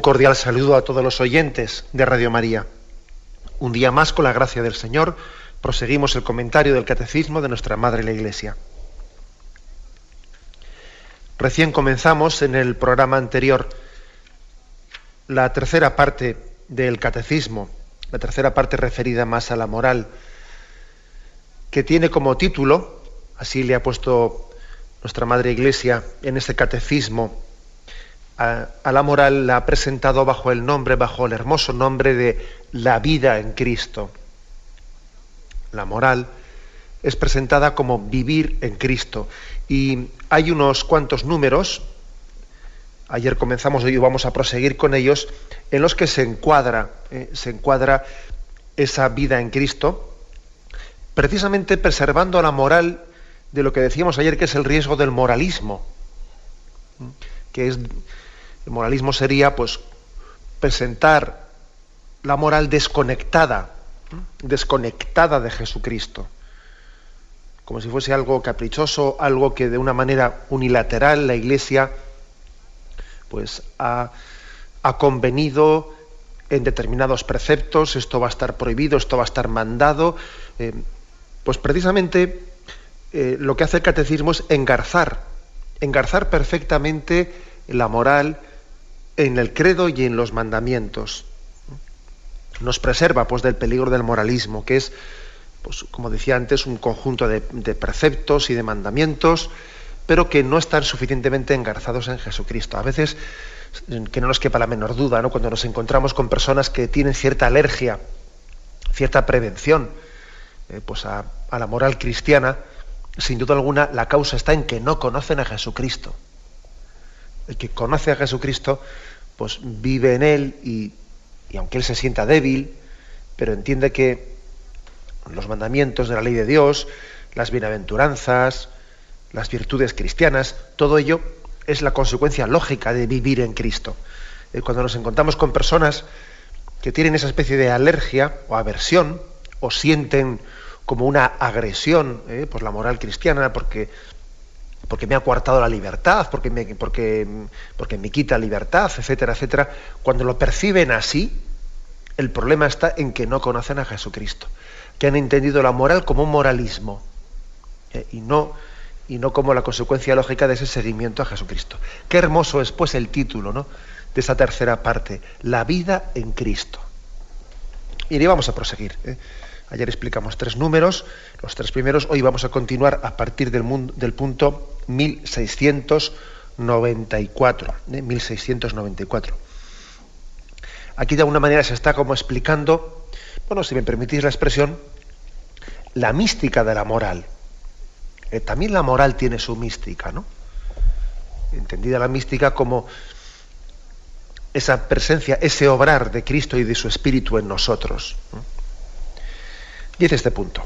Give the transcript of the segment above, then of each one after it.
Un cordial saludo a todos los oyentes de Radio María. Un día más, con la gracia del Señor, proseguimos el comentario del Catecismo de nuestra Madre la Iglesia. Recién comenzamos en el programa anterior la tercera parte del Catecismo, la tercera parte referida más a la moral, que tiene como título, así le ha puesto nuestra Madre Iglesia en este Catecismo, a, la moral la ha presentado bajo el nombre, bajo el hermoso nombre de la vida en Cristo. La moral es presentada como vivir en Cristo. Y hay unos cuantos números, ayer comenzamos, hoy vamos a proseguir con ellos, en los que se encuadra, eh, se encuadra esa vida en Cristo, precisamente preservando la moral de lo que decíamos ayer, que es el riesgo del moralismo, que es el moralismo sería, pues, presentar la moral desconectada, desconectada de Jesucristo, como si fuese algo caprichoso, algo que de una manera unilateral la Iglesia, pues, ha, convenido en determinados preceptos, esto va a estar prohibido, esto va a estar mandado, eh, pues precisamente eh, lo que hace el catecismo es engarzar, engarzar perfectamente la moral, en el credo y en los mandamientos. Nos preserva pues, del peligro del moralismo, que es, pues, como decía antes, un conjunto de, preceptos y de mandamientos, pero que no están suficientemente engarzados en Jesucristo. A veces, que no nos quepa la menor duda, ¿no? cuando nos encontramos con personas que tienen cierta alergia, cierta prevención eh, pues a la moral cristiana, sin duda alguna la causa está en que no conocen a Jesucristo. El que conoce a Jesucristo pues vive en él y, aunque él se sienta débil, pero entiende que los mandamientos de la ley de Dios, las bienaventuranzas, las virtudes cristianas, todo ello es la consecuencia lógica de vivir en Cristo. Eh, cuando nos encontramos con personas que tienen esa especie de alergia o aversión, o sienten como una agresión eh, por la moral cristiana, porque porque me ha coartado la libertad, porque me, porque, porque me quita libertad, etcétera, etcétera. Cuando lo perciben así, el problema está en que no conocen a Jesucristo, que han entendido la moral como un moralismo ¿eh? y, no, y no como la consecuencia lógica de ese seguimiento a Jesucristo. Qué hermoso es pues el título ¿no? de esa tercera parte, la vida en Cristo. Y vamos a proseguir. ¿eh? Ayer explicamos tres números, los tres primeros. Hoy vamos a continuar a partir del punto 1694. 1694. ¿eh? Aquí de alguna manera se está como explicando, bueno, si me permitís la expresión, la mística de la moral. Eh, también la moral tiene su mística, ¿no? Entendida la mística como esa presencia, ese obrar de Cristo y de su Espíritu en nosotros. Dice este punto.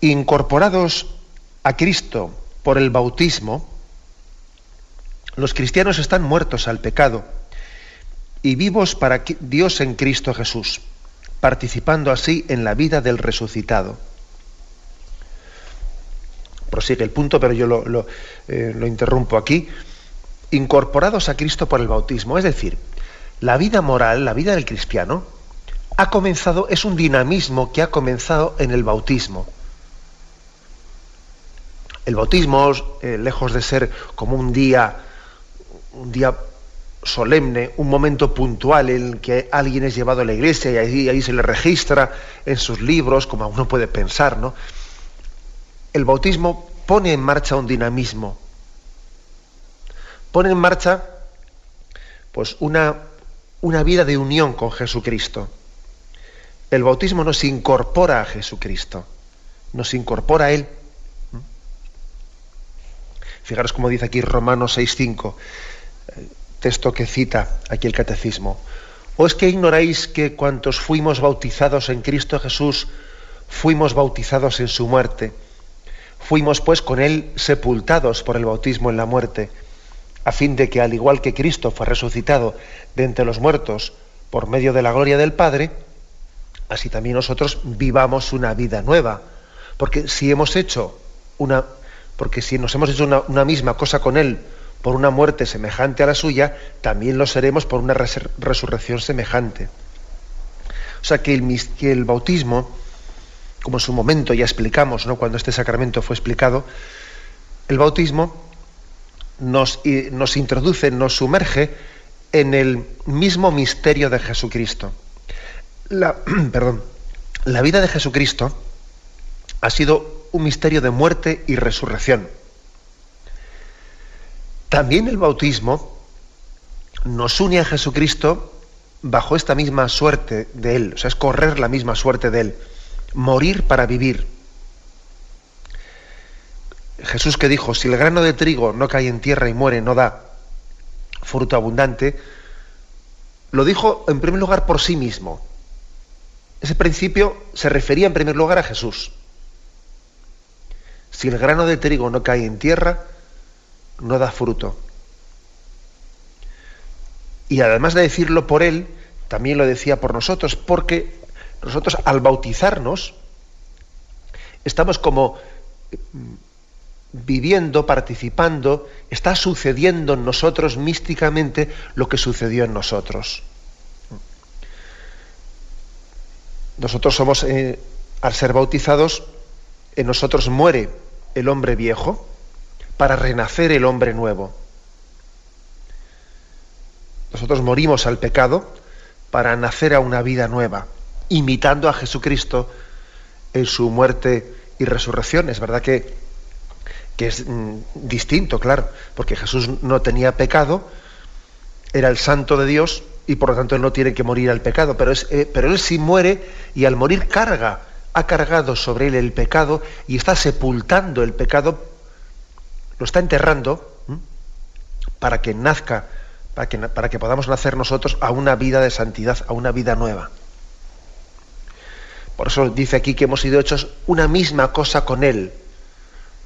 Incorporados a Cristo por el bautismo, los cristianos están muertos al pecado y vivos para Dios en Cristo Jesús, participando así en la vida del resucitado. Prosigue el punto, pero yo lo, eh, lo interrumpo aquí. Incorporados a Cristo por el bautismo, es decir, la vida moral, la vida del cristiano, ha comenzado, es un dinamismo que ha comenzado en el bautismo. El bautismo, eh, lejos de ser como un día, un día solemne, un momento puntual en que alguien es llevado a la iglesia y ahí, ahí se le registra en sus libros, como uno puede pensar, ¿no? El bautismo pone en marcha un dinamismo, pone en marcha pues una una vida de unión con Jesucristo. El bautismo nos incorpora a Jesucristo, nos incorpora a Él. Fijaros como dice aquí Romanos 6.5, eh, texto que cita aquí el catecismo. ¿O es que ignoráis que cuantos fuimos bautizados en Cristo Jesús, fuimos bautizados en su muerte? Fuimos pues con Él sepultados por el bautismo en la muerte, a fin de que al igual que Cristo fue resucitado de entre los muertos por medio de la gloria del Padre, así también nosotros vivamos una vida nueva. Porque si hemos hecho una, porque si nos hemos hecho una, misma cosa con Él por una muerte semejante a la suya, también lo seremos por una resurrección semejante. O sea que el, el bautismo, como en su momento ya explicamos, ¿no? cuando este sacramento fue explicado, el bautismo nos, nos introduce, nos sumerge en el mismo misterio de Jesucristo. La, perdón, la vida de Jesucristo ha sido un misterio de muerte y resurrección. También el bautismo nos une a Jesucristo bajo esta misma suerte de Él, o sea, es correr la misma suerte de Él, morir para vivir. Jesús que dijo, si el grano de trigo no cae en tierra y muere, no da fruto abundante, lo dijo en primer lugar por sí mismo. Ese principio se refería en primer lugar a Jesús. Si el grano de trigo no cae en tierra, no da fruto. Y además de decirlo por él, también lo decía por nosotros, porque nosotros al bautizarnos estamos como mm, viviendo, participando, está sucediendo en nosotros místicamente lo que sucedió en nosotros. Nosotros somos, eh, al ser bautizados, en nosotros muere el hombre viejo para renacer el hombre nuevo. Nosotros morimos al pecado para nacer a una vida nueva, imitando a Jesucristo en su muerte y resurrección. Es verdad que, que es mm, distinto, claro, porque Jesús no tenía pecado, era el santo de Dios y por lo tanto él no tiene que morir al pecado, pero, eh, pero él sí muere y al morir carga ha cargado sobre él el pecado y está sepultando el pecado, lo está enterrando para que nazca, para que, para que podamos nacer nosotros a una vida de santidad, a una vida nueva. Por eso dice aquí que hemos sido hechos una misma cosa con Él,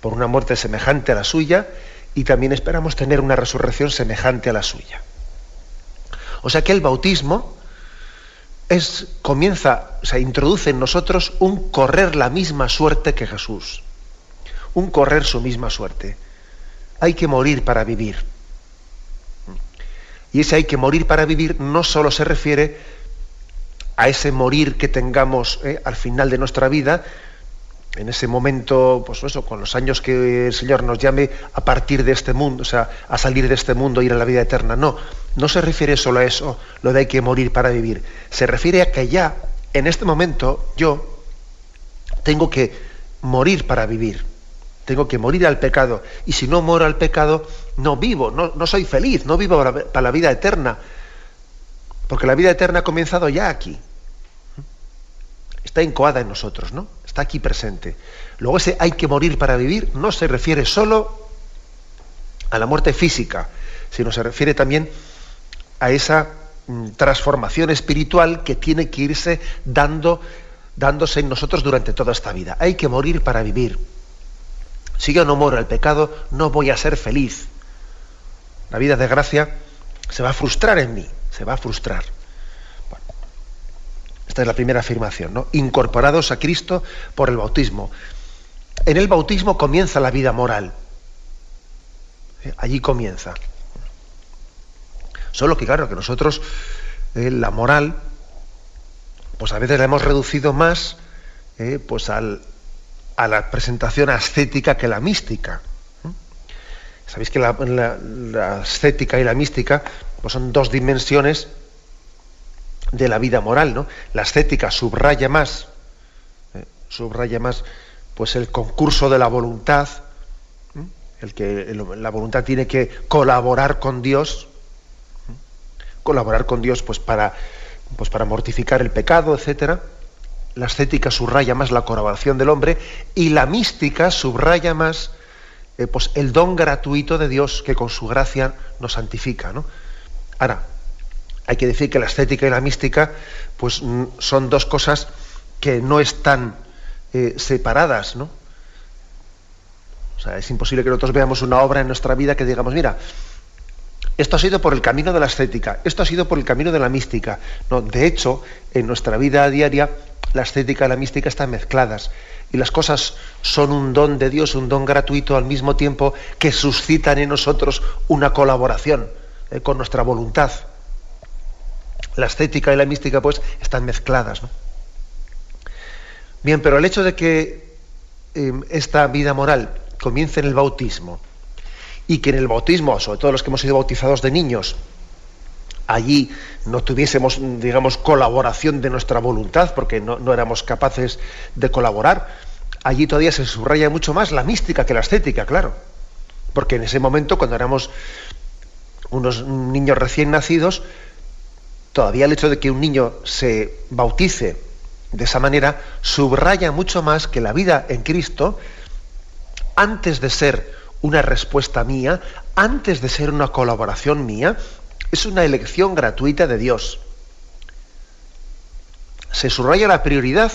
por una muerte semejante a la suya, y también esperamos tener una resurrección semejante a la suya. O sea que el bautismo es, comienza, o sea, introduce en nosotros un correr la misma suerte que Jesús. Un correr su misma suerte. Hay que morir para vivir. Y ese hay que morir para vivir no solo se refiere a ese morir que tengamos eh, al final de nuestra vida, en ese momento, pues eso, con los años que el Señor nos llame a partir de este mundo, o sea, a salir de este mundo, ir a la vida eterna. No, no se refiere solo a eso, lo de hay que morir para vivir. Se refiere a que ya, en este momento, yo tengo que morir para vivir. Tengo que morir al pecado. Y si no muero al pecado, no vivo, no, no soy feliz, no vivo para, para la vida eterna. Porque la vida eterna ha comenzado ya aquí. Está encoada en nosotros, ¿no? Aquí presente. Luego ese hay que morir para vivir no se refiere solo a la muerte física, sino se refiere también a esa mm, transformación espiritual que tiene que irse dando, dándose en nosotros durante toda esta vida. Hay que morir para vivir. Si yo no muero al pecado, no voy a ser feliz. La vida de gracia se va a frustrar en mí, se va a frustrar. Es la primera afirmación, ¿no? Incorporados a Cristo por el bautismo. En el bautismo comienza la vida moral. Allí comienza. Solo que claro, que nosotros eh, la moral, pues a veces la hemos reducido más eh, pues a la presentación ascética que la mística. Sabéis que la, la, ascética y la mística pues son dos dimensiones de la vida moral, ¿no? La estética subraya más, ¿eh? subraya más, pues el concurso de la voluntad, ¿eh? el que la voluntad tiene que colaborar con Dios, ¿eh? colaborar con Dios pues para, pues para mortificar el pecado, etcétera. La ascética subraya más la colaboración del hombre y la mística subraya más pues el don gratuito de Dios que con su gracia nos santifica. ¿no? Ahora, hay que decir que la estética y la mística pues, mm, son dos cosas que no están eh, separadas. ¿no? O sea, es imposible que nosotros veamos una obra en nuestra vida que digamos, mira, esto ha sido por el camino de la estética, esto ha sido por el camino de la mística. No, de hecho, en nuestra vida diaria, la estética y la mística están mezcladas y las cosas son un don de Dios, un don gratuito al mismo tiempo que suscitan en nosotros una colaboración eh, con nuestra voluntad. La estética y la mística pues están mezcladas. Bien, pero el hecho de que em, esta vida moral comience en el bautismo y que en el bautismo, sobre todo los que hemos sido bautizados de niños, allí no tuviésemos, digamos, colaboración de nuestra voluntad, porque no, éramos capaces de colaborar, allí todavía se subraya mucho más la mística que la estética, claro. Porque en ese momento, cuando éramos unos niños recién nacidos, todavía el hecho de que un niño se bautice de esa manera subraya mucho más que la vida en Cristo, antes de ser una respuesta mía, antes de ser una colaboración mía, es una elección gratuita de Dios. Se subraya la prioridad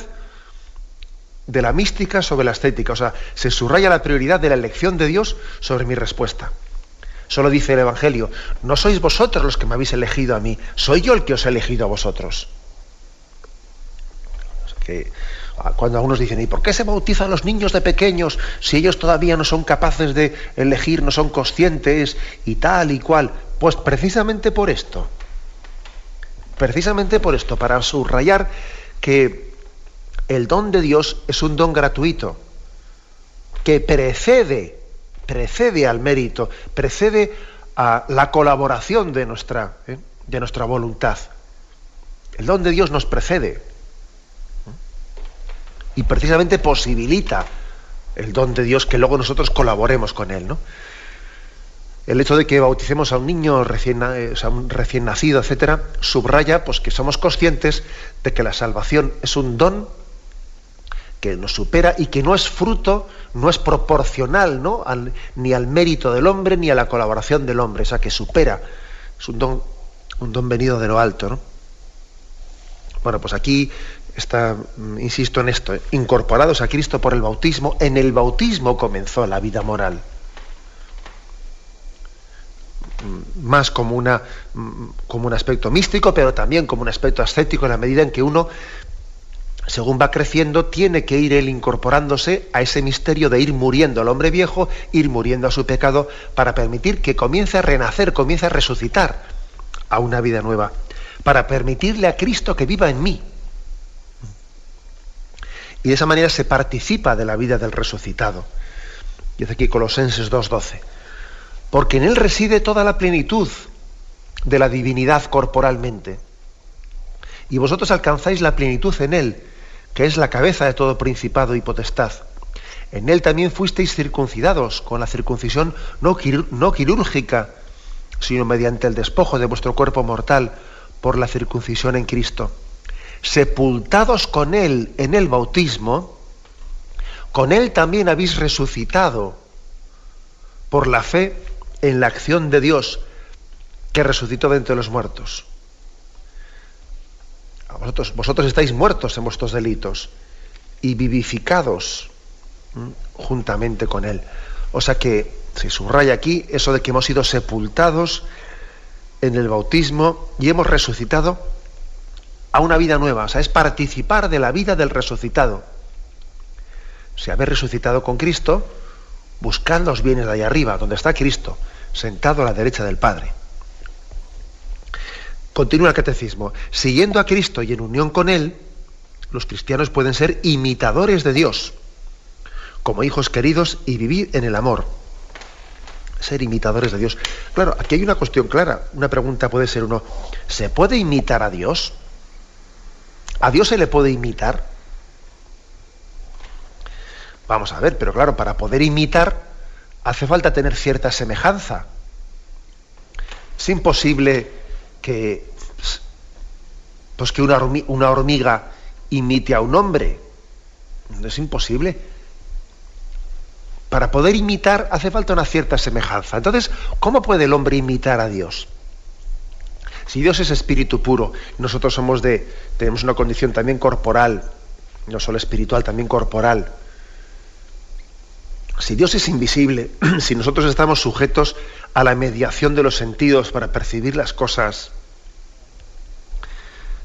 de la mística sobre la estética, o sea, se subraya la prioridad de la elección de Dios sobre mi respuesta. Solo dice el Evangelio, no sois vosotros los que me habéis elegido a mí, soy yo el que os he elegido a vosotros. que, ah, cuando algunos dicen, ¿y por qué se bautizan los niños de pequeños si ellos todavía no son capaces de elegir, no son conscientes y tal y cual? Pues precisamente por esto, precisamente por esto, para subrayar que el don de Dios es un don gratuito, que precede, precede al mérito, precede a la colaboración de nuestra, ¿eh? de nuestra voluntad. El don de Dios nos precede y precisamente posibilita el don de Dios que luego nosotros colaboremos con él, ¿no? el hecho de que bauticemos a un niño recién, eh, un recién nacido, etcétera, subraya pues, que somos conscientes de que la salvación es un don que nos supera y que no es fruto, no es proporcional ¿no? ni al mérito del hombre ni a la colaboración del hombre, o sea, que supera, es un don, un don venido de lo alto. ¿no? Bueno, pues aquí está, mm, insisto en esto, incorporados a Cristo por el bautismo, en el bautismo comenzó la vida moral más como, una, como un aspecto místico, pero también como un aspecto ascético en la medida en que uno, según va creciendo, tiene que ir él incorporándose a ese misterio de ir muriendo al hombre viejo, ir muriendo a su pecado, para permitir que comience a renacer, comience a resucitar a una vida nueva, para permitirle a Cristo que viva en mí. Y de esa manera se participa de la vida del resucitado. Dice aquí Colosenses 2.12 porque en Él reside toda la plenitud de la divinidad corporalmente. Y vosotros alcanzáis la plenitud en Él, que es la cabeza de todo principado y potestad. En Él también fuisteis circuncidados con la circuncisión no, no quirúrgica, sino mediante el despojo de vuestro cuerpo mortal por la circuncisión en Cristo. Sepultados con Él en el bautismo, con Él también habéis resucitado por la fe en la acción de Dios que resucitó de entre los muertos. Vosotros, vosotros estáis muertos en vuestros delitos y vivificados juntamente con Él. O sea que se subraya aquí eso de que hemos sido sepultados en el bautismo y hemos resucitado a una vida nueva. O sea, es participar de la vida del resucitado. Si habéis resucitado con Cristo, buscad los bienes de ahí arriba, donde está Cristo, sentado a la derecha del Padre. Continúa el catecismo. Siguiendo a Cristo y en unión con Él, los cristianos pueden ser imitadores de Dios, como hijos queridos y vivir en el amor. Ser imitadores de Dios. Claro, aquí hay una cuestión clara. Una pregunta puede ser uno, ¿se puede imitar a Dios? ¿A Dios se le puede imitar? Vamos a ver, pero claro, para poder imitar hace falta tener cierta semejanza. Es imposible que, pues que una, una hormiga imite a un hombre. Es imposible. Para poder imitar hace falta una cierta semejanza. Entonces, ¿cómo puede el hombre imitar a Dios? Si Dios es espíritu puro, nosotros somos de, tenemos una condición también corporal, no solo espiritual, también corporal. Si Dios es invisible, si nosotros estamos sujetos a la mediación de los sentidos para percibir las cosas,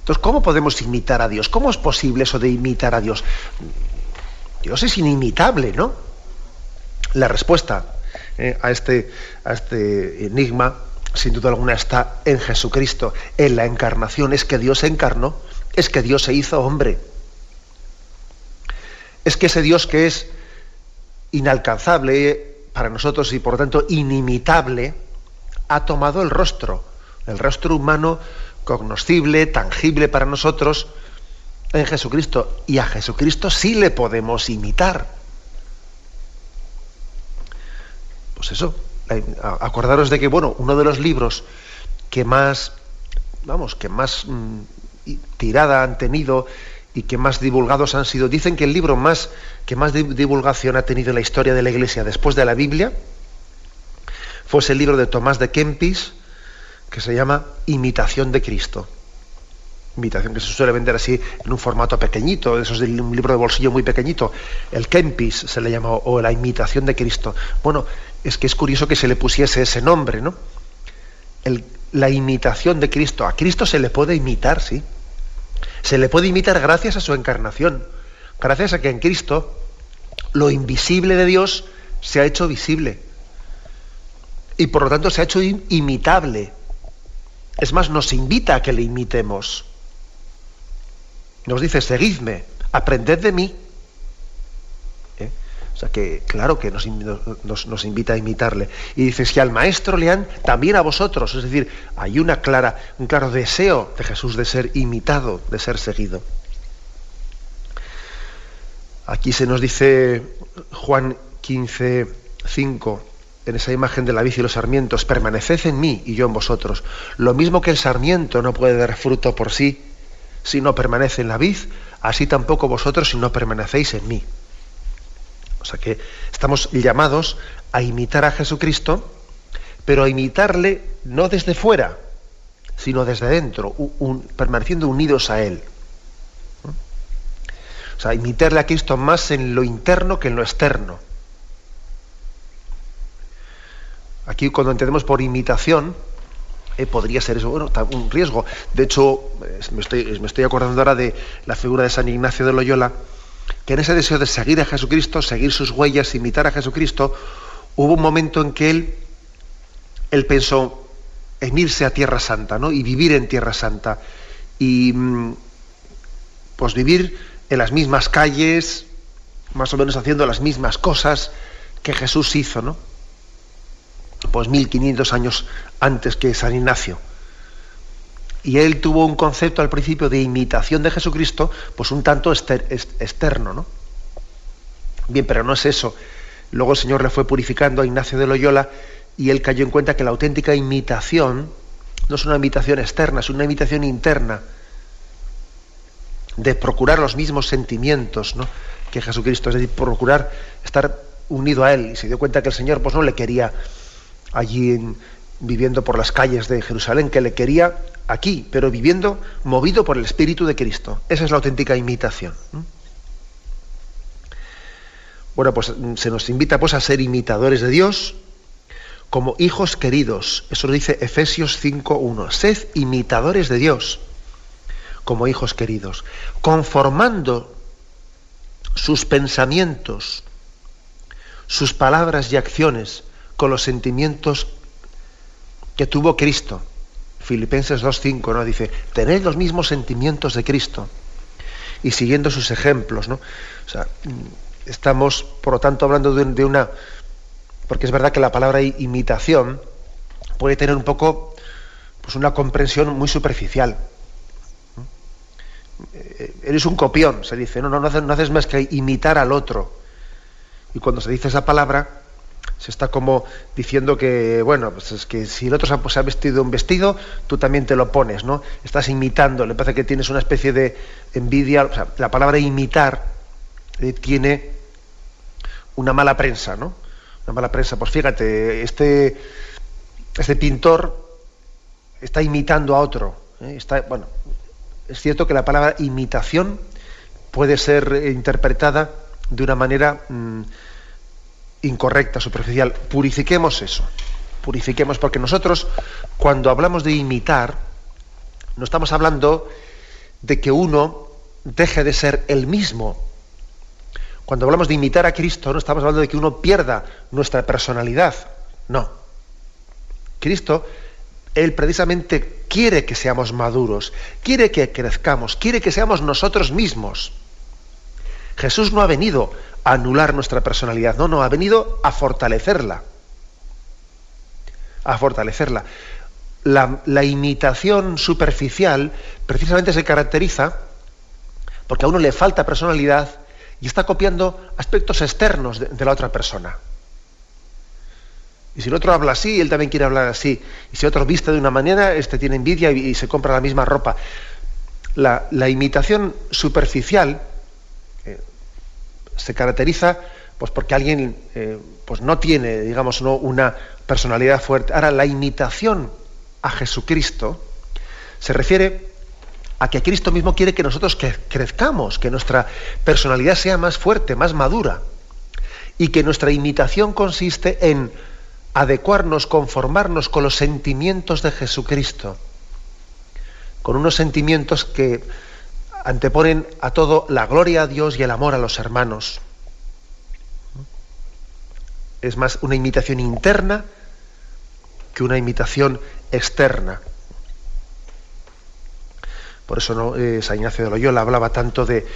entonces, ¿cómo podemos imitar a Dios? ¿Cómo es posible eso de imitar a Dios? Dios es inimitable, ¿no? La respuesta eh, a, este, a este enigma, sin duda alguna, está en Jesucristo, en la encarnación. Es que Dios se encarnó, es que Dios se hizo hombre. Es que ese Dios que es inalcanzable para nosotros y por tanto inimitable, ha tomado el rostro, el rostro humano cognoscible, tangible para nosotros en Jesucristo. Y a Jesucristo sí le podemos imitar. Pues eso, acordaros de que, bueno, uno de los libros que más, vamos, que más mm, tirada han tenido y que más divulgados han sido. Dicen que el libro más que más divulgación ha tenido en la historia de la Iglesia después de la Biblia fue el libro de Tomás de Kempis que se llama Imitación de Cristo. Imitación que se suele vender así en un formato pequeñito, eso es un libro de bolsillo muy pequeñito. El Kempis se le llama, o la imitación de Cristo. Bueno, es que es curioso que se le pusiese ese nombre, ¿no? la imitación de Cristo. A Cristo se le puede imitar, sí se le puede imitar gracias a su encarnación, gracias a que en Cristo lo invisible de Dios se ha hecho visible y por lo tanto se ha hecho imitable. Es más, nos invita a que le imitemos. Nos dice, seguidme, aprended de mí, o sea que, claro que nos, invita a imitarle. Y dice, si al maestro le han, también a vosotros. Es decir, hay una clara, un claro deseo de Jesús de ser imitado, de ser seguido. Aquí se nos dice Juan 15, 5, en esa imagen de la vid y los sarmientos, permaneced en mí y yo en vosotros. Lo mismo que el sarmiento no puede dar fruto por sí si no permanece en la vid, así tampoco vosotros si no permanecéis en mí. O sea que estamos llamados a imitar a Jesucristo, pero a imitarle no desde fuera, sino desde dentro, permaneciendo unidos a Él. O sea, imitarle a Cristo más en lo interno que en lo externo. Aquí cuando entendemos por imitación, eh, podría ser eso, bueno, un riesgo. De hecho, estoy, me estoy acordando ahora de la figura de San Ignacio de Loyola, que en ese deseo de seguir a Jesucristo, seguir sus huellas, imitar a Jesucristo, hubo un momento en que él, él pensó en irse a Tierra Santa, ¿no? Y vivir en Tierra Santa. Y mm, pues vivir en las mismas calles, más o menos haciendo las mismas cosas que Jesús hizo, ¿no? Pues 1500 años antes que San Ignacio y él tuvo un concepto al principio de imitación de Jesucristo, pues un tanto externo, ¿no? Bien, pero no es eso. Luego el Señor le fue purificando a Ignacio de Loyola y él cayó en cuenta que la auténtica imitación no es una imitación externa, es una imitación interna de procurar los mismos sentimientos ¿no? que Jesucristo, es decir, procurar estar unido a Él. Y se dio cuenta que el Señor pues, no le quería allí viviendo por las calles de Jerusalén, que le quería aquí, pero viviendo movido por el Espíritu de Cristo. Esa es la auténtica imitación. Bueno, pues mm, se nos invita pues a ser imitadores de Dios como hijos queridos. Eso lo dice Efesios 5.1. Sed imitadores de Dios como hijos queridos, conformando sus pensamientos, sus palabras y acciones con los sentimientos que tuvo Cristo Filipenses 2.5, ¿no? Dice, tenéis los mismos sentimientos de Cristo. Y siguiendo sus ejemplos, ¿no? O sea, estamos, por lo tanto, hablando de, una... Porque es verdad que la palabra imitación puede tener un poco, pues una comprensión muy superficial. Eh, eres un copión, se dice, no, no, no haces más que imitar al otro. Y cuando se dice esa palabra, Se está como diciendo que, bueno, pues es que si el otro se ha, vestido un vestido, tú también te lo pones, ¿no? Estás imitando, le parece que tienes una especie de envidia. O sea, la palabra imitar eh, tiene una mala prensa, ¿no? Una mala prensa. Pues fíjate, este, este pintor está imitando a otro. ¿eh? Está, bueno, es cierto que la palabra imitación puede ser interpretada de una manera mm, incorrecta, superficial. Purifiquemos eso. Purifiquemos, porque nosotros, cuando hablamos de imitar, no estamos hablando de que uno deje de ser el mismo. Cuando hablamos de imitar a Cristo, no estamos hablando de que uno pierda nuestra personalidad. No. Cristo, Él precisamente quiere que seamos maduros, quiere que crezcamos, quiere que seamos nosotros mismos. Jesús no ha venido a anular nuestra personalidad, no, no, ha venido a fortalecerla. A fortalecerla. La, imitación superficial precisamente se caracteriza porque a uno le falta personalidad y está copiando aspectos externos de, la otra persona. Y si el otro habla así, él también quiere hablar así. Y si otro viste de una manera, este tiene envidia y, se compra la misma ropa. La, la imitación superficial se caracteriza pues porque alguien eh, pues no tiene, digamos, no una personalidad fuerte. Ahora, la imitación a Jesucristo se refiere a que Cristo mismo quiere que nosotros crezcamos, que nuestra personalidad sea más fuerte, más madura, y que nuestra imitación consiste en adecuarnos, conformarnos con los sentimientos de Jesucristo, con unos sentimientos que anteponen a todo la gloria a Dios y el amor a los hermanos. Es más una imitación interna que una imitación externa. Por eso ¿no? eh, San Ignacio de Loyola hablaba tanto de,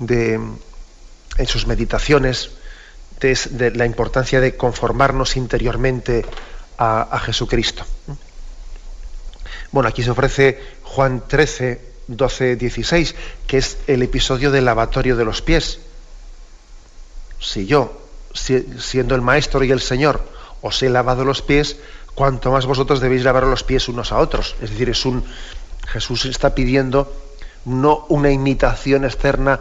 en sus meditaciones de, la importancia de conformarnos interiormente a, a Jesucristo. Bueno, aquí se ofrece Juan 13, 12-16, que es el episodio del lavatorio de los pies. Si yo, siendo el maestro y el Señor, os he lavado los pies, cuanto más vosotros debéis lavar los pies unos a otros. Es decir, es un Jesús está pidiendo no una imitación externa,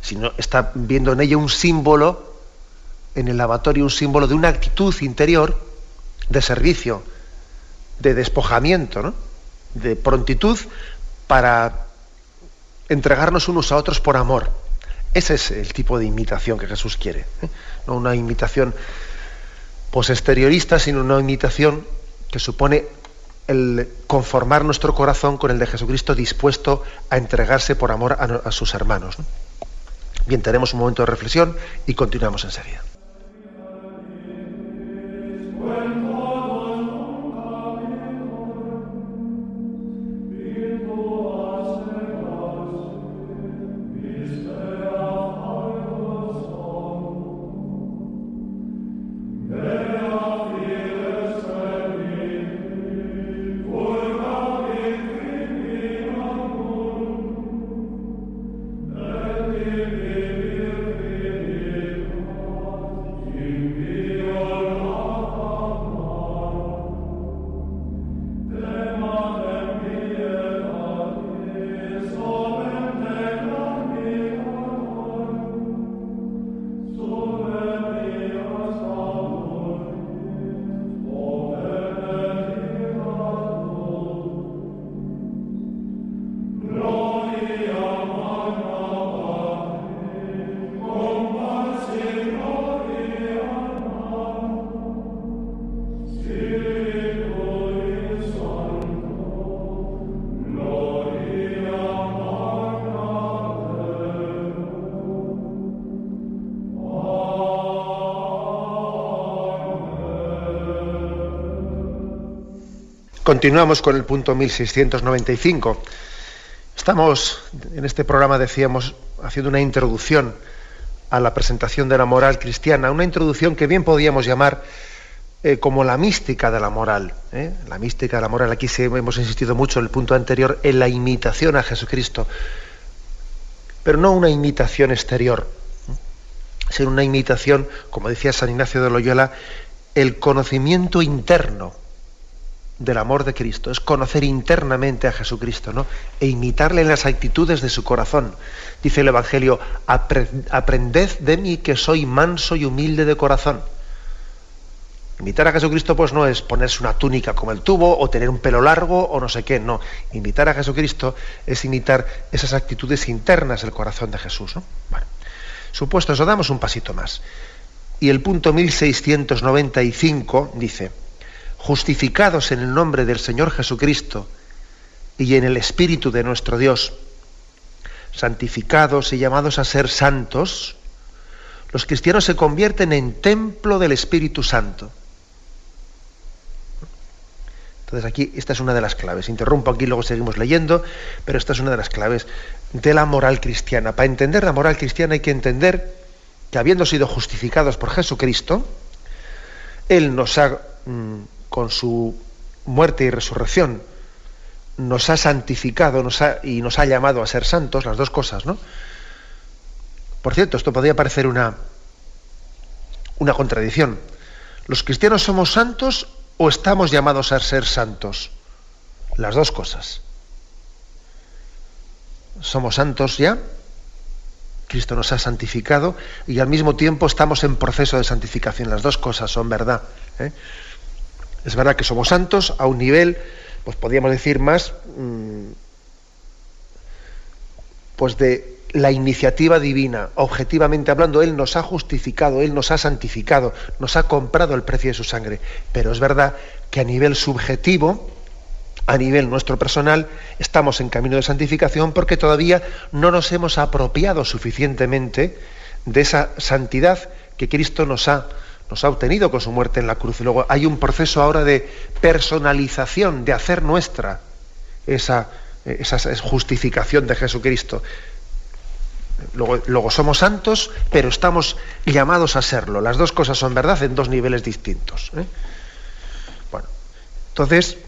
sino está viendo en ella un símbolo, en el lavatorio un símbolo de una actitud interior de servicio, de despojamiento, de prontitud para entregarnos unos a otros por amor. Ese es el tipo de imitación que Jesús quiere. ¿eh? No una imitación posexteriorista, sino una imitación que supone el conformar nuestro corazón con el de Jesucristo dispuesto a entregarse por amor a, sus hermanos. Bien, tenemos un momento de reflexión y continuamos enseguida. Continuamos con el punto 1695. Estamos en este programa, decíamos, haciendo una introducción a la presentación de la moral cristiana, una introducción que bien podíamos llamar eh, como la mística de la moral. ¿eh? La mística de la moral, aquí hemos insistido mucho en el punto anterior, en la imitación a Jesucristo, pero no una imitación exterior. ser una imitación, como decía San Ignacio de Loyola, el conocimiento interno del amor de Cristo, es conocer internamente a Jesucristo, ¿no? E imitarle en las actitudes de su corazón. Dice el Evangelio, aprended de mí que soy manso y humilde de corazón. Imitar a Jesucristo pues no es ponerse una túnica como el tubo o tener un pelo largo o no sé qué, no. Imitar a Jesucristo es imitar esas actitudes internas del corazón de Jesús. ¿no? Bueno, supuesto eso, damos un pasito más. Y el punto 1695 dice, justificados en el nombre del Señor Jesucristo y en el Espíritu de nuestro Dios, santificados y llamados a ser santos, los cristianos se convierten en templo del Espíritu Santo. Entonces aquí esta es una de las claves. Interrumpo aquí, luego seguimos leyendo, pero esta es una de las claves de la moral cristiana. Para entender la moral cristiana hay que entender que habiendo sido justificados por Jesucristo, Él nos ha mm, con su muerte y resurrección, nos ha santificado y nos ha llamado a ser santos, las dos cosas, ¿no? Por cierto, esto podría parecer una, una contradicción. ¿Los cristianos somos santos o estamos llamados a ser santos? Las dos cosas. Somos santos ya, Cristo nos ha santificado y al mismo tiempo estamos en proceso de santificación. Las dos cosas son verdad. ¿eh? Es verdad que somos santos a un nivel, pues podríamos decir más, mm, pues de la iniciativa divina. Objetivamente hablando, Él nos ha justificado, Él nos ha santificado, nos ha comprado el precio de su sangre. Pero es verdad que a nivel subjetivo, a nivel nuestro personal, estamos en camino de santificación porque todavía no nos hemos apropiado suficientemente de esa santidad que Cristo nos ha nos ha obtenido con su muerte en la cruz. Y luego hay un proceso ahora de personalización, de hacer nuestra esa, esa justificación de Jesucristo. Luego, luego, somos santos, pero estamos llamados a serlo. Las dos cosas son verdad en dos niveles distintos. ¿eh? Bueno, entonces,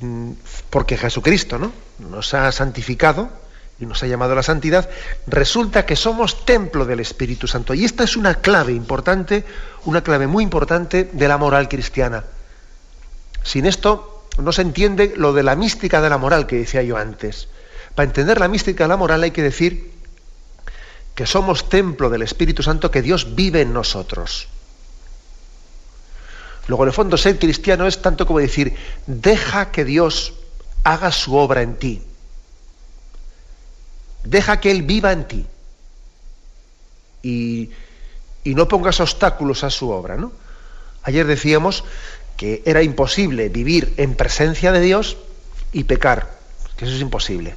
mm, porque Jesucristo ¿no? nos ha santificado, y nos ha llamado a la santidad, resulta que somos templo del Espíritu Santo. Y esta es una clave importante, una clave muy importante de la moral cristiana. Sin esto no se entiende lo de la mística de la moral que decía yo antes. Para entender la mística de la moral hay que decir que somos templo del Espíritu Santo, que Dios vive en nosotros. Luego, en el fondo, ser cristiano es tanto como decir, deja que Dios haga su obra en ti. Deja que Él viva en ti. Y, no pongas obstáculos a su obra. ¿no? Ayer decíamos que era imposible vivir en presencia de Dios y pecar, que eso es imposible.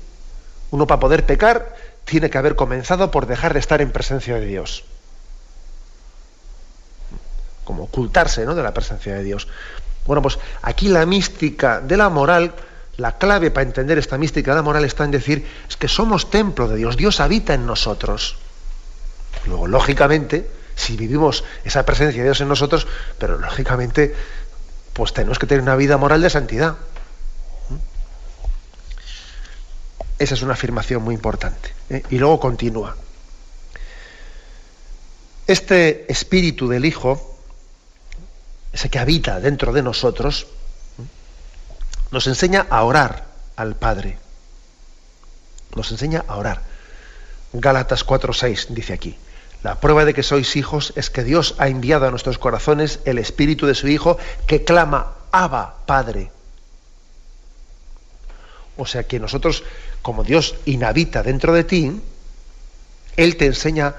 Uno para poder pecar tiene que haber comenzado por dejar de estar en presencia de Dios. Como ocultarse ¿no? de la presencia de Dios. Bueno, pues aquí la mística de la moral la clave para entender esta mística de la moral está en decir es que somos templo de Dios, Dios habita en nosotros. Luego, lógicamente, si vivimos esa presencia de Dios en nosotros, pero lógicamente, pues tenemos que tener una vida moral de santidad. ¿Mm? Esa es una afirmación muy importante. ¿eh? Y luego continúa. Este espíritu del Hijo, ese que habita dentro de nosotros, nos enseña a orar al Padre. Nos enseña a orar. Gálatas 4:6 dice aquí, la prueba de que sois hijos es que Dios ha enviado a nuestros corazones el espíritu de su Hijo que clama, Abba, Padre. O sea que nosotros, como Dios inhabita dentro de ti, Él te enseña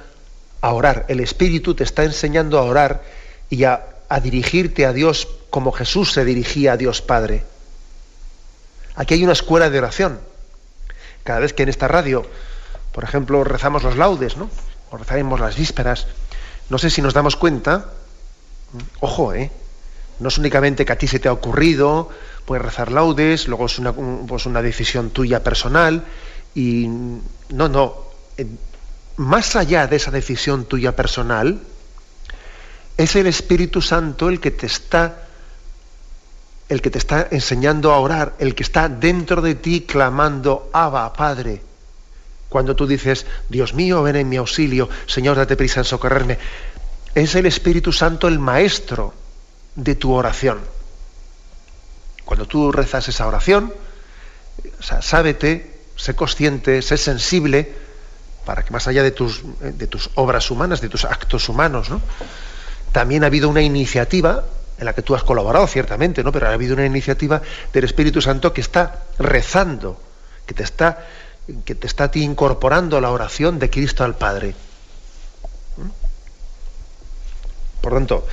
a orar. El Espíritu te está enseñando a orar y a, a dirigirte a Dios como Jesús se dirigía a Dios Padre. Aquí hay una escuela de oración. Cada vez que en esta radio, por ejemplo, rezamos los laudes, ¿no? O rezaremos las vísperas, no sé si nos damos cuenta, ojo, ¿eh? No es únicamente que a ti se te ha ocurrido, puedes rezar laudes, luego es una, pues una decisión tuya personal, y no, no. Más allá de esa decisión tuya personal, es el Espíritu Santo el que te está el que te está enseñando a orar, el que está dentro de ti clamando, Abba, Padre. Cuando tú dices, Dios mío, ven en mi auxilio, Señor, date prisa en socorrerme, es el Espíritu Santo el maestro de tu oración. Cuando tú rezas esa oración, sábete, sé consciente, sé sensible, para que más allá de tus, de tus obras humanas, de tus actos humanos, ¿no? también ha habido una iniciativa en la que tú has colaborado ciertamente, ¿no? pero ha habido una iniciativa del Espíritu Santo que está rezando, que te está, que te está a incorporando la oración de Cristo al Padre. ¿Mm? Por tanto,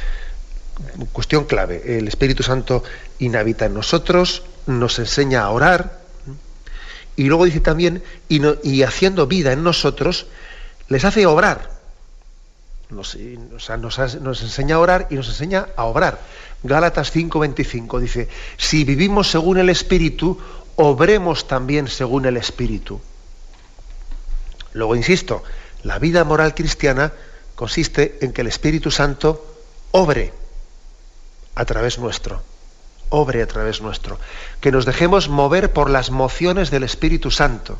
cuestión clave, el Espíritu Santo inhabita en nosotros, nos enseña a orar, y luego dice también, y haciendo vida en nosotros, les hace obrar. Nos, enseña a orar y nos enseña a obrar. Gálatas 5:25 dice, si vivimos según el Espíritu, obremos también según el Espíritu. Luego, insisto, la vida moral cristiana consiste en que el Espíritu Santo obre a través nuestro, obre a través nuestro, que nos dejemos mover por las mociones del Espíritu Santo.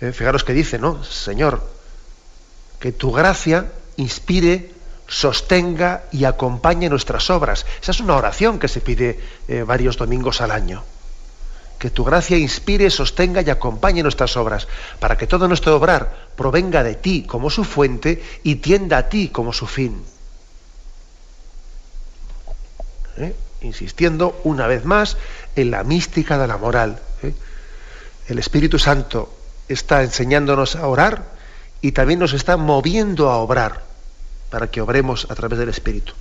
Eh, fijaros que dice, ¿no? Señor, que tu gracia inspire, sostenga y acompañe nuestras obras. Esa es una oración que se pide eh, varios domingos al año. Que tu gracia inspire, sostenga y acompañe nuestras obras, para que todo nuestro obrar provenga de ti como su fuente y tienda a ti como su fin. ¿Eh? Insistiendo una vez más en la mística de la moral. ¿eh? El Espíritu Santo está enseñándonos a orar y también nos está moviendo a obrar para que obremos a través del Espíritu.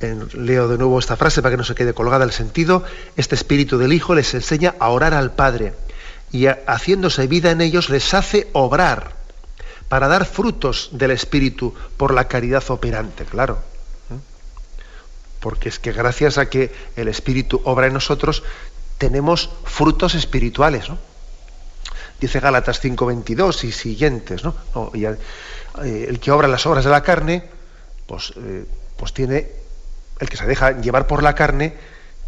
leo de nuevo esta frase para que no se quede colgada el sentido. Este Espíritu del Hijo les enseña a orar al Padre y haciéndose vida en ellos les hace obrar para dar frutos del Espíritu por la caridad operante, claro. ¿eh? Porque es que gracias a que el Espíritu obra en nosotros, tenemos frutos espirituales, ¿no? Dice Gálatas 5.22 y siguientes, ¿no? Eh, el que obra las obras de la carne, pues, eh, pues tiene, el que se deja llevar por la carne,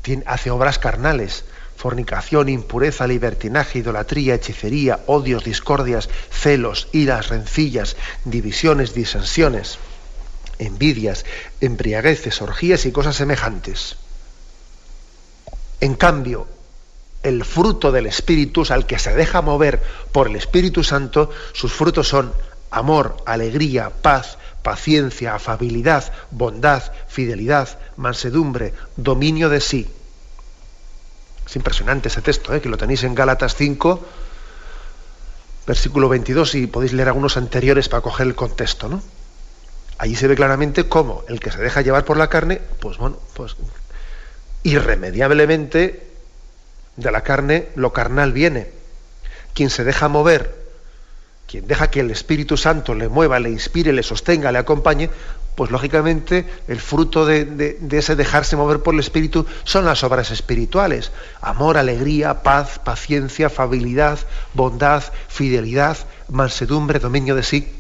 tiene, hace obras carnales, fornicación, impureza, libertinaje, idolatría, hechicería, odios, discordias, celos, iras, rencillas, divisiones, disensiones, envidias, embriagueces, orgías y cosas semejantes. En cambio, el fruto del Espíritu, al que se deja mover por el Espíritu Santo, sus frutos son amor, alegría, paz, paciencia, afabilidad, bondad, fidelidad, mansedumbre, dominio de sí. Es impresionante ese texto, ¿eh? que lo tenéis en Gálatas 5, versículo 22, y podéis leer algunos anteriores para coger el contexto. ¿no? Allí se ve claramente cómo el que se deja llevar por la carne, pues bueno, pues irremediablemente de la carne lo carnal viene. Quien se deja mover, quien deja que el Espíritu Santo le mueva, le inspire, le sostenga, le acompañe, pues lógicamente el fruto de, ese dejarse mover por el Espíritu son las obras espirituales. Amor, alegría, paz, paciencia, afabilidad, bondad, fidelidad, mansedumbre, dominio de sí.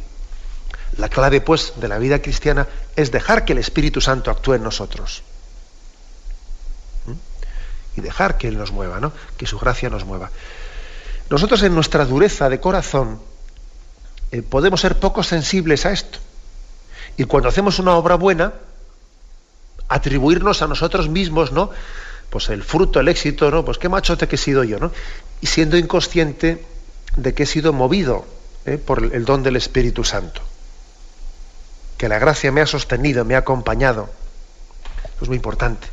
La clave, pues, de la vida cristiana es dejar que el Espíritu Santo actúe en nosotros dejar que Él nos mueva, ¿no? que su gracia nos mueva. Nosotros en nuestra dureza de corazón eh, podemos ser poco sensibles a esto. Y cuando hacemos una obra buena, atribuirnos a nosotros mismos, ¿no? Pues el fruto, el éxito, ¿no? Pues qué machote que he sido yo, ¿no? Y siendo inconsciente de que he sido movido ¿eh? por el don del Espíritu Santo. Que la gracia me ha sostenido, me ha acompañado. Es muy importante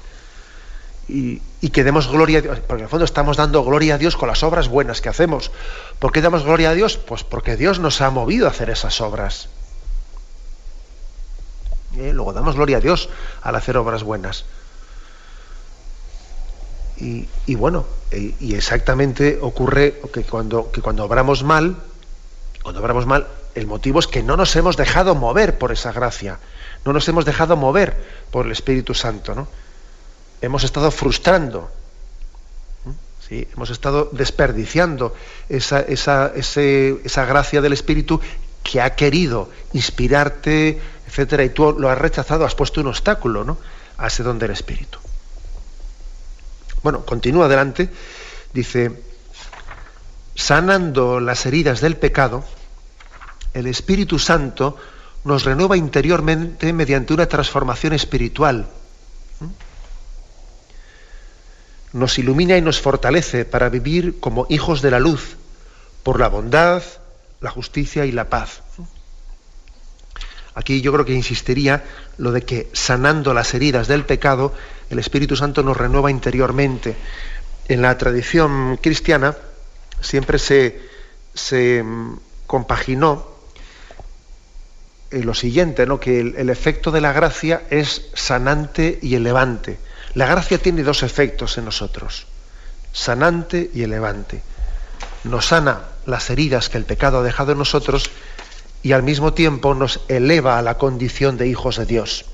y, que demos gloria a Dios, porque en el fondo estamos dando gloria a Dios con las obras buenas que hacemos. ¿Por qué damos gloria a Dios? Pues porque Dios nos ha movido a hacer esas obras. ¿Eh? Luego damos gloria a Dios al hacer obras buenas. Y, bueno, e, y exactamente ocurre que cuando, que cuando obramos mal, cuando obramos mal, el motivo es que no nos hemos dejado mover por esa gracia, no nos hemos dejado mover por el Espíritu Santo, ¿no? Hemos estado frustrando, ¿sí? hemos estado desperdiciando esa, gracia del Espíritu que ha querido inspirarte, etcétera, y tú lo has rechazado, has puesto un obstáculo ¿no? a ese don del Espíritu. Bueno, continúa adelante, dice, sanando las heridas del pecado, el Espíritu Santo nos renueva interiormente mediante una transformación espiritual. Nos ilumina y nos fortalece para vivir como hijos de la luz, por la bondad, la justicia y la paz. Aquí yo creo que insistiría lo de que sanando las heridas del pecado, el Espíritu Santo nos renueva interiormente. En la tradición cristiana siempre se, se mm, compaginó eh, lo siguiente, ¿no? que el, efecto de la gracia es sanante y elevante. La gracia tiene dos efectos en nosotros, sanante y elevante. Nos sana las heridas que el pecado ha dejado en nosotros y al mismo tiempo nos eleva a la condición de hijos de Dios.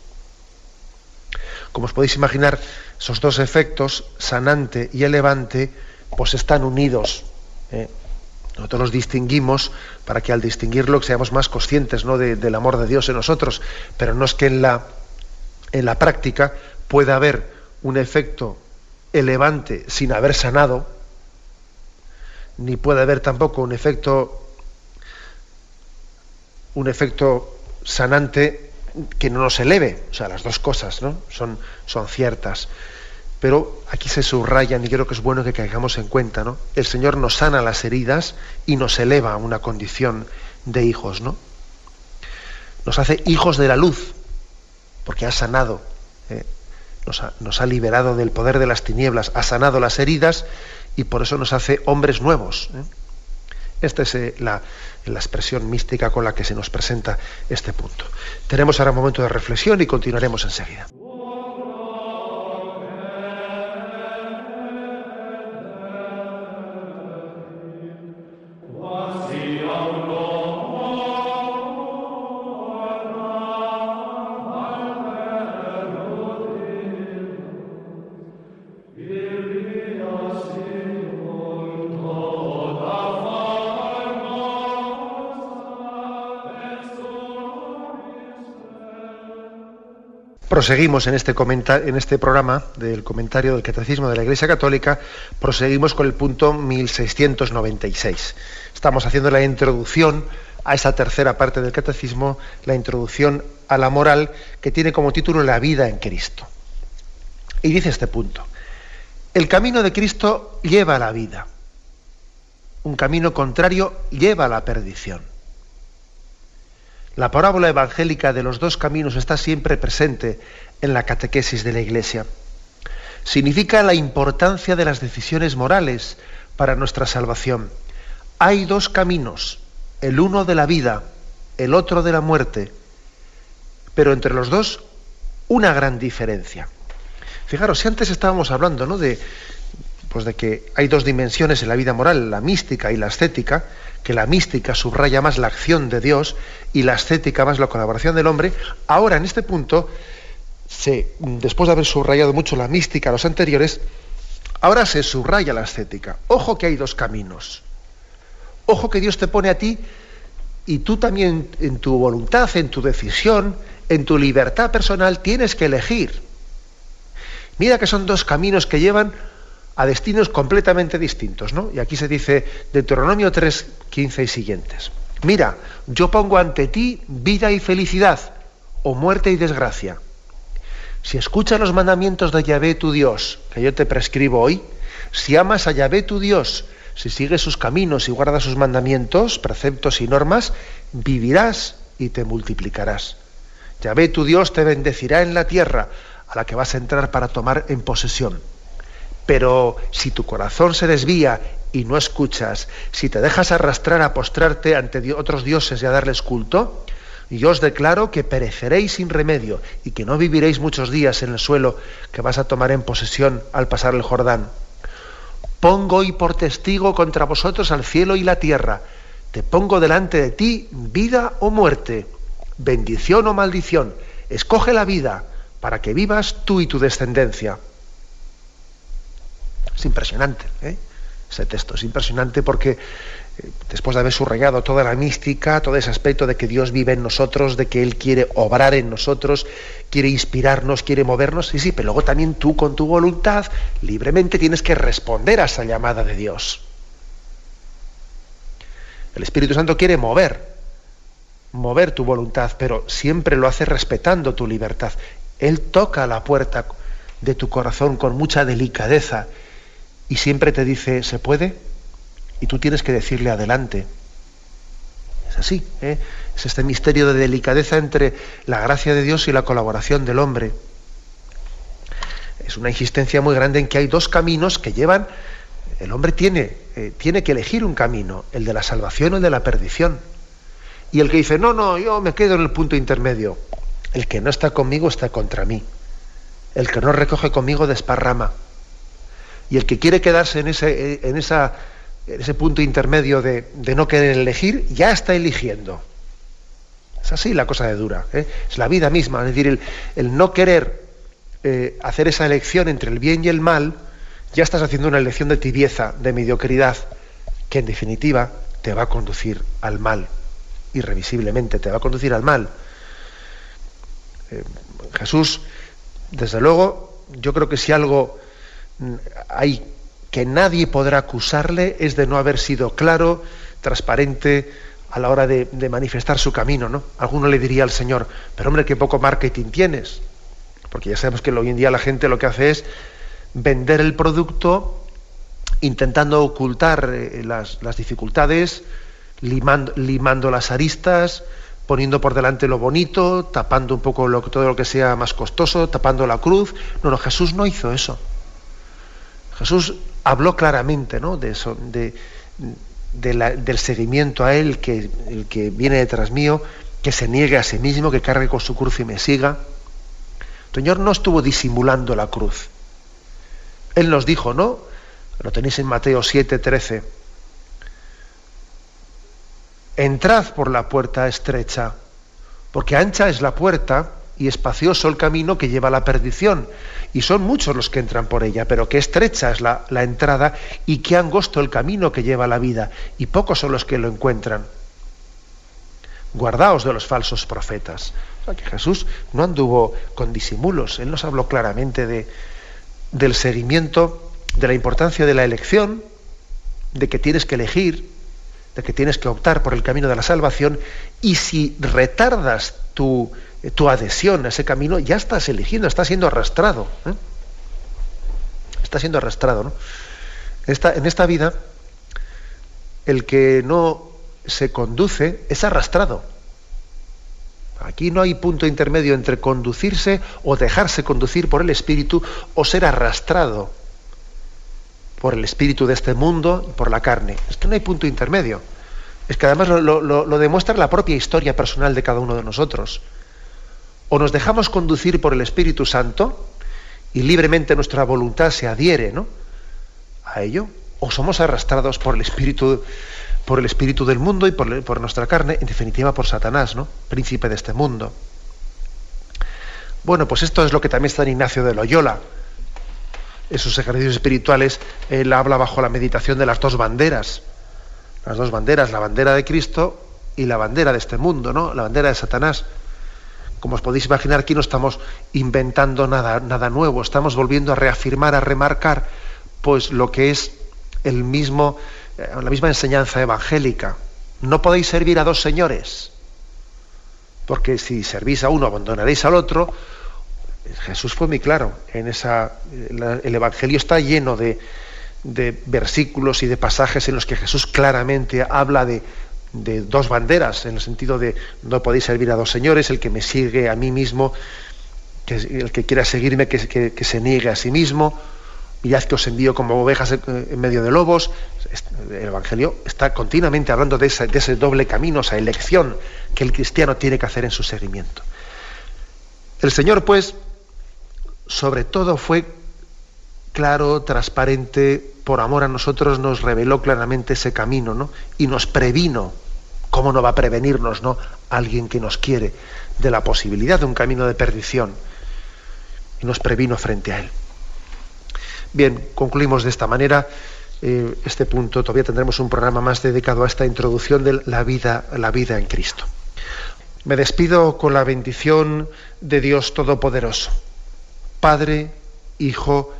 Como os podéis imaginar, esos dos efectos, sanante y elevante, pues están unidos. ¿eh? Nosotros los distinguimos para que al distinguirlo seamos más conscientes ¿no? del amor de Dios en nosotros, pero no es que en la, en la práctica pueda haber un efecto elevante sin haber sanado, ni puede haber tampoco un efecto un efecto sanante que no nos eleve. O sea, las dos cosas ¿no? son, son ciertas. Pero aquí se subrayan y creo que es bueno que caigamos en cuenta, ¿no? El Señor nos sana las heridas y nos eleva a una condición de hijos, ¿no? Nos hace hijos de la luz, porque ha sanado, ¿eh? Nos, ha, liberado del poder de las tinieblas, ha sanado las heridas y por eso nos hace hombres nuevos. ¿eh? Esta es eh, la, la expresión mística con la que se nos presenta este punto. Tenemos ahora un momento de reflexión y continuaremos enseguida. Proseguimos en este, en este programa del comentario del Catecismo de la Iglesia Católica, proseguimos con el punto 1696. Estamos haciendo la introducción a esa tercera parte del Catecismo, la introducción a la moral, que tiene como título La vida en Cristo. Y dice este punto, el camino de Cristo lleva a la vida, un camino contrario lleva a la perdición. La parábola evangélica de los dos caminos está siempre presente en la catequesis de la Iglesia. Significa la importancia de las decisiones morales para nuestra salvación. Hay dos caminos, el uno de la vida, el otro de la muerte, pero entre los dos una gran diferencia. Fijaros, si antes estábamos hablando ¿no? de, pues de que hay dos dimensiones en la vida moral, la mística y la estética, que la mística subraya más la acción de Dios y la estética más la colaboración del hombre, ahora en este punto, después de haber subrayado mucho la mística a los anteriores, ahora se subraya la estética. Ojo que hay dos caminos. Ojo que Dios te pone a ti y tú también en tu voluntad, en tu decisión, en tu libertad personal tienes que elegir. Mira que son dos caminos que llevan a destinos completamente distintos, ¿no? Y aquí se dice Deuteronomio 3, 15 y siguientes. Mira, yo pongo ante ti vida y felicidad, o muerte y desgracia. Si escuchas los mandamientos de Yahvé tu Dios, que yo te prescribo hoy, si amas a Yahvé tu Dios, si sigues sus caminos y guardas sus mandamientos, preceptos y normas, vivirás y te multiplicarás. Yahvé tu Dios te bendecirá en la tierra a la que vas a entrar para tomar en posesión pero si tu corazón se desvía y no escuchas, si te dejas arrastrar a postrarte ante otros dioses y a darles culto, yo os declaro que pereceréis sin remedio y que no viviréis muchos días en el suelo que vas a tomar en posesión al pasar el Jordán. Pongo hoy por testigo contra vosotros al cielo y la tierra. Te pongo delante de ti vida o muerte, bendición o maldición. Escoge la vida para que vivas tú y tu descendencia. Es impresionante, ¿eh? ese texto, es impresionante porque eh, después de haber subrayado toda la mística, todo ese aspecto de que Dios vive en nosotros, de que Él quiere obrar en nosotros, quiere inspirarnos, quiere movernos, sí, sí, pero luego también tú con tu voluntad libremente tienes que responder a esa llamada de Dios. El Espíritu Santo quiere mover, mover tu voluntad, pero siempre lo hace respetando tu libertad. Él toca la puerta de tu corazón con mucha delicadeza y siempre te dice, ¿se puede? Y tú tienes que decirle adelante. Es así, ¿eh? es este misterio de delicadeza entre la gracia de Dios y la colaboración del hombre. Es una insistencia muy grande en que hay dos caminos que llevan, el hombre tiene, eh, tiene que elegir un camino, el de la salvación o el de la perdición. Y el que dice, no, no, yo me quedo en el punto intermedio. El que no está conmigo está contra mí. El que no recoge conmigo desparrama. Y el que quiere quedarse en ese, en esa, ese punto intermedio de, no querer elegir, ya está eligiendo. Es así la cosa de dura. ¿eh? Es la vida misma. Es decir, el, no querer eh, hacer esa elección entre el bien y el mal, ya estás haciendo una elección de tibieza, de mediocridad, que en definitiva te va a conducir al mal. Irrevisiblemente te va a conducir al mal. Eh, Jesús, desde luego, yo creo que si algo hay que nadie podrá acusarle es de no haber sido claro, transparente a la hora de, manifestar su camino, ¿no? Alguno le diría al Señor, pero hombre, qué poco marketing tienes. Porque ya sabemos que hoy en día la gente lo que hace es vender el producto intentando ocultar eh, las, dificultades, limando las aristas, poniendo por delante lo bonito, tapando un poco todo lo que sea más costoso, tapando la cruz. No, no, Jesús no hizo eso. Jesús habló claramente ¿no? de eso, de, del seguimiento a Él, que el que viene detrás mío, que se niegue a sí mismo, que cargue con su cruz y me siga. El Señor no estuvo disimulando la cruz. Él nos dijo, ¿no? Lo tenéis en Mateo 7, 13 entrad por la puerta estrecha, porque ancha es la puerta y espacioso el camino que lleva a la perdición, y son muchos los que entran por ella, pero que estrecha es la, entrada y que angosto el camino que lleva a la vida, y pocos son los que lo encuentran. Guardaos de los falsos profetas. que Jesús no anduvo con disimulos, Él nos habló claramente de, del seguimiento, de la importancia de la elección, de que tienes que elegir, de que tienes que optar por el camino de la salvación y si retardas tu, tu adhesión a ese camino, ya estás eligiendo, estás siendo arrastrado. ¿eh? Estás siendo arrastrado. ¿no? En esta vida, el que no se conduce es arrastrado. Aquí no hay punto intermedio entre conducirse o dejarse conducir por el Espíritu o ser arrastrado por el espíritu de este mundo y por la carne. Es que no hay punto intermedio. Es que además lo, demuestra la propia historia personal de cada uno de nosotros. O nos dejamos conducir por el Espíritu Santo y libremente nuestra voluntad se adhiere ¿no? a ello, o somos arrastrados por el espíritu, por el espíritu del mundo y por, nuestra carne, en definitiva por Satanás, ¿no? príncipe de este mundo. Bueno, pues esto es lo que también está en Ignacio de Loyola esos ejercicios espirituales, él habla bajo la meditación de las dos banderas. Las dos banderas, la bandera de Cristo y la bandera de este mundo, ¿no? La bandera de Satanás. Como os podéis imaginar, aquí no estamos inventando nada, nada nuevo, estamos volviendo a reafirmar, a remarcar, pues lo que es el mismo, eh, la misma enseñanza evangélica. No podéis servir a dos señores, porque si servís a uno abandonaréis al otro, Jesús fue muy claro en esa. el Evangelio está lleno de, versículos y de pasajes en los que Jesús claramente habla de, dos banderas, en el sentido de no podéis servir a dos señores, el que me sigue a mí mismo, que el que quiera seguirme, que, se niegue a sí mismo, mirad que os envío como ovejas en medio de lobos. El Evangelio está continuamente hablando de ese, de ese doble camino, esa elección que el cristiano tiene que hacer en su seguimiento. El Señor, pues, sobre todo fue claro, transparente, por amor a nosotros nos reveló claramente ese camino, ¿no? Y nos previno, ¿cómo no va a prevenirnos, ¿no? Alguien que nos quiere de la posibilidad de un camino de perdición. Y nos previno frente a él. Bien, concluimos de esta manera eh, este punto. Todavía tendremos un programa más dedicado a esta introducción de la vida, la vida en Cristo. Me despido con la bendición de Dios Todopoderoso. Padre, Hijo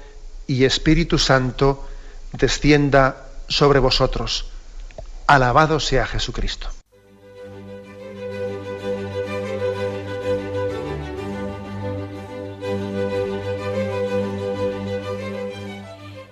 y Espíritu Santo, descienda sobre vosotros. Alabado sea Jesucristo.